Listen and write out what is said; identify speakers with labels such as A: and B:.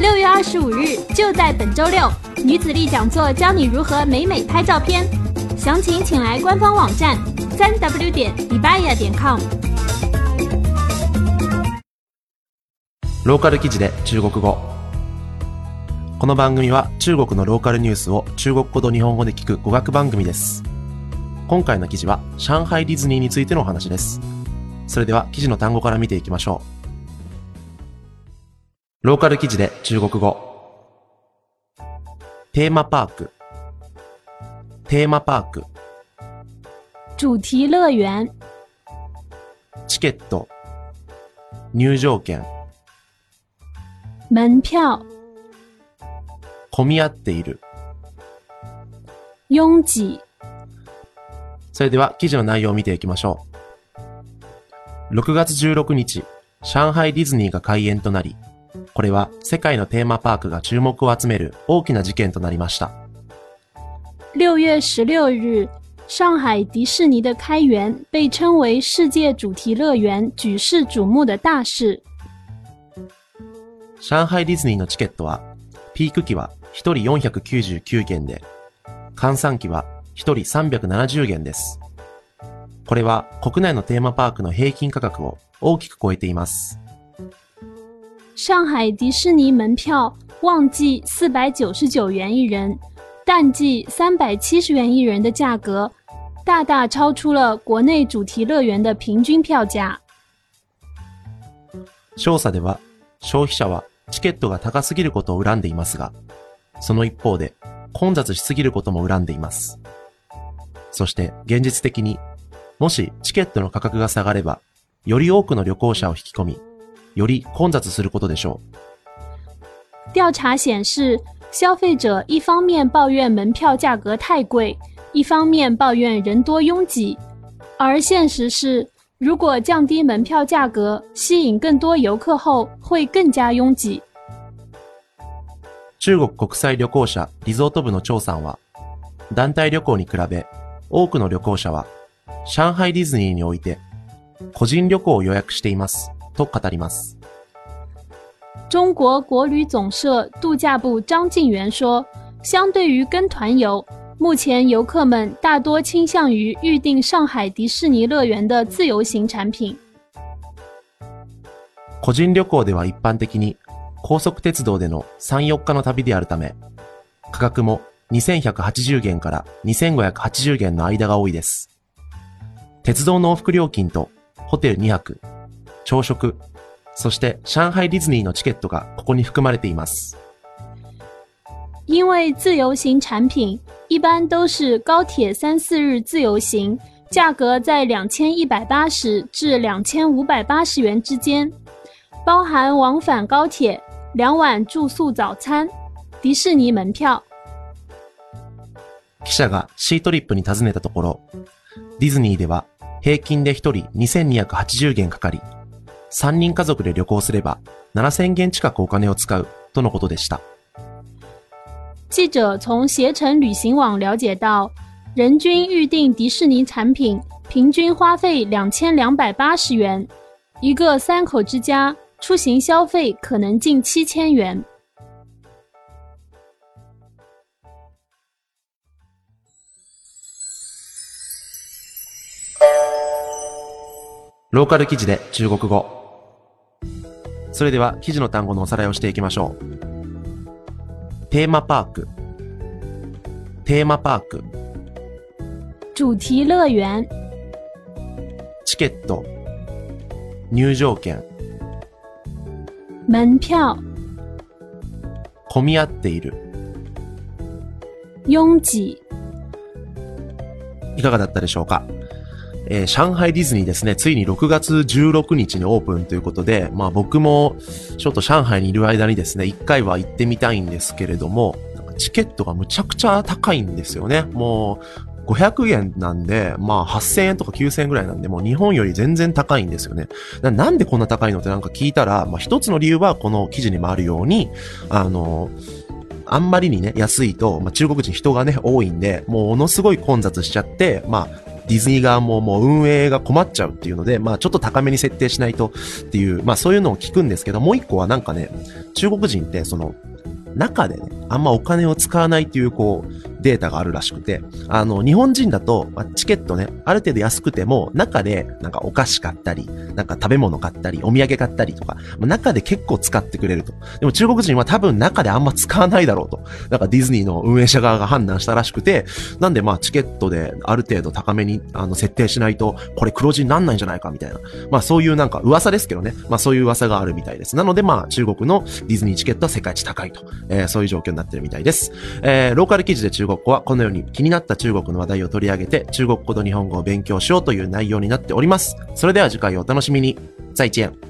A: 六月二十五日就在本周六，女子力讲座教你如何美美拍照片。详情请来官方网站三 w 点 d b a y a 点 com。
B: ローカル記事で中国語。この番組は中国のローカルニュースを中国語と日本語で聞く語学番組です。今回の記事は上海ディズニーについてのお話です。それでは記事の単語から見ていきましょう。ローカル記事で中国語。テーマパーク。テーマパーク。
A: 主题乐园、
B: チケット。入場券。
A: 门票、
B: 混み合っている。
A: 拥挤、
B: それでは記事の内容を見ていきましょう。6月16日、上海ディズニーが開園となり、これは世界のテーマパークが注目を集める大きな事件となりました。
A: 6月16日，上海迪士尼的开园被称为世界主题乐园举世瞩目的大事。
B: 上海ディズニーのチケットは、ピーク期は1人499元で、換算期は1人370元です。これは国内のテーマパークの平均価格を大きく超えています。
A: 上海迪士尼门票旺季四百九十九元一人，淡季三百七十元一人的价格，大大超出了国内主题乐园的平均票价。
B: 調査では、消費者はチケットが高すぎることを恨んでいますが、その一方で混雑しすぎることも恨んでいます。そして現実的に、もしチケットの価格が下がれば、より多くの旅行者を引き込み、より混雑することでしょう。
A: 调查显示，消费者一方面抱怨门票价格太贵，一方面抱怨人多拥挤，而现实是，如果降低门票价格，吸引更多游客后，会更加拥挤。
B: 中国国際旅行者リゾート部の張さんは、団体旅行に比べ、多くの旅行者は、上海ディズニーにおいて、個人旅行を予約しています、と語ります。
A: 中国国旅总社度假部张静元说，相对于跟团游，目前游客们大多倾向于预订上海迪士尼乐园的自由行产品。
B: 個人旅行では一般的に高速鉄道での3、4日の旅であるため、価格も2180元から2580元の間が多いです。鉄道の往復料金とホテル2泊、朝食、そして上海ディズニーのチケットがここに含まれています。
A: 因为自由行产品一般都是高铁三四日自由行，价格在两千一百八十至两千五百八十元之间，包含往返高铁、两晚住宿、早餐、迪士尼门票。
B: 記者がシートリップに尋ねたところ、ディズニーでは平均で1人2280元かかり、3人家族で旅行すれば7000元近くお金を使うとのことでした。
A: 记者从携程旅行网了解到，人均预订迪士尼产品平均花费两千两百八十元，一个三口之家出行消费可能近七千元。
B: ローカル記事で中国語。それでは記事の単語のおさらいをしていきましょう。テーマパーク。テーマパーク。
A: 主题乐园、
B: チケット。入場券。
A: 门票、
B: 混み合っている。
A: 拥挤、
B: いかがだったでしょうか？えー上海ディズニーですね、ついに6月16日にオープンということで、まあ僕もちょっと上海にいる間にですね、一回は行ってみたいんですけれども、チケットがむちゃくちゃ高いんですよね。もう500円なんで、まあ8000円とか9000円ぐらいなんで、もう日本より全然高いんですよね。ななんでこんな高いのってなんか聞いたら、まあ一つの理由はこの記事にもあるように、あの、あんまりにね、安いと、まあ、中国人人がね、多いんで、もうものすごい混雑しちゃって、まあ、ディズニー側ももう運営が困っちゃうっていうので、まあちょっと高めに設定しないとっていう、まあそういうのを聞くんですけど、もう一個はなんかね、中国人ってその、中でね、あんまお金を使わないっていう、こう、データがあるらしくて、あの、日本人だと、まあ、チケットね、ある程度安くても、中で、なんかお菓子買ったり、なんか食べ物買ったり、お土産買ったりとか、まあ、中で結構使ってくれると。でも中国人は多分中であんま使わないだろうと。なんかディズニーの運営者側が判断したらしくて、なんでまあチケットである程度高めに、あの、設定しないと、これ黒字になんないんじゃないかみたいな。まあそういうなんか噂ですけどね。まあそういう噂があるみたいです。なのでまあ中国のディズニーチケットは世界一高いと。えー、そういう状況になってるみたいです。えー、ローカル記事で中国語はこのように気になった中国の話題を取り上げて中国語と日本語を勉強しようという内容になっております。それでは次回お楽しみに。再见。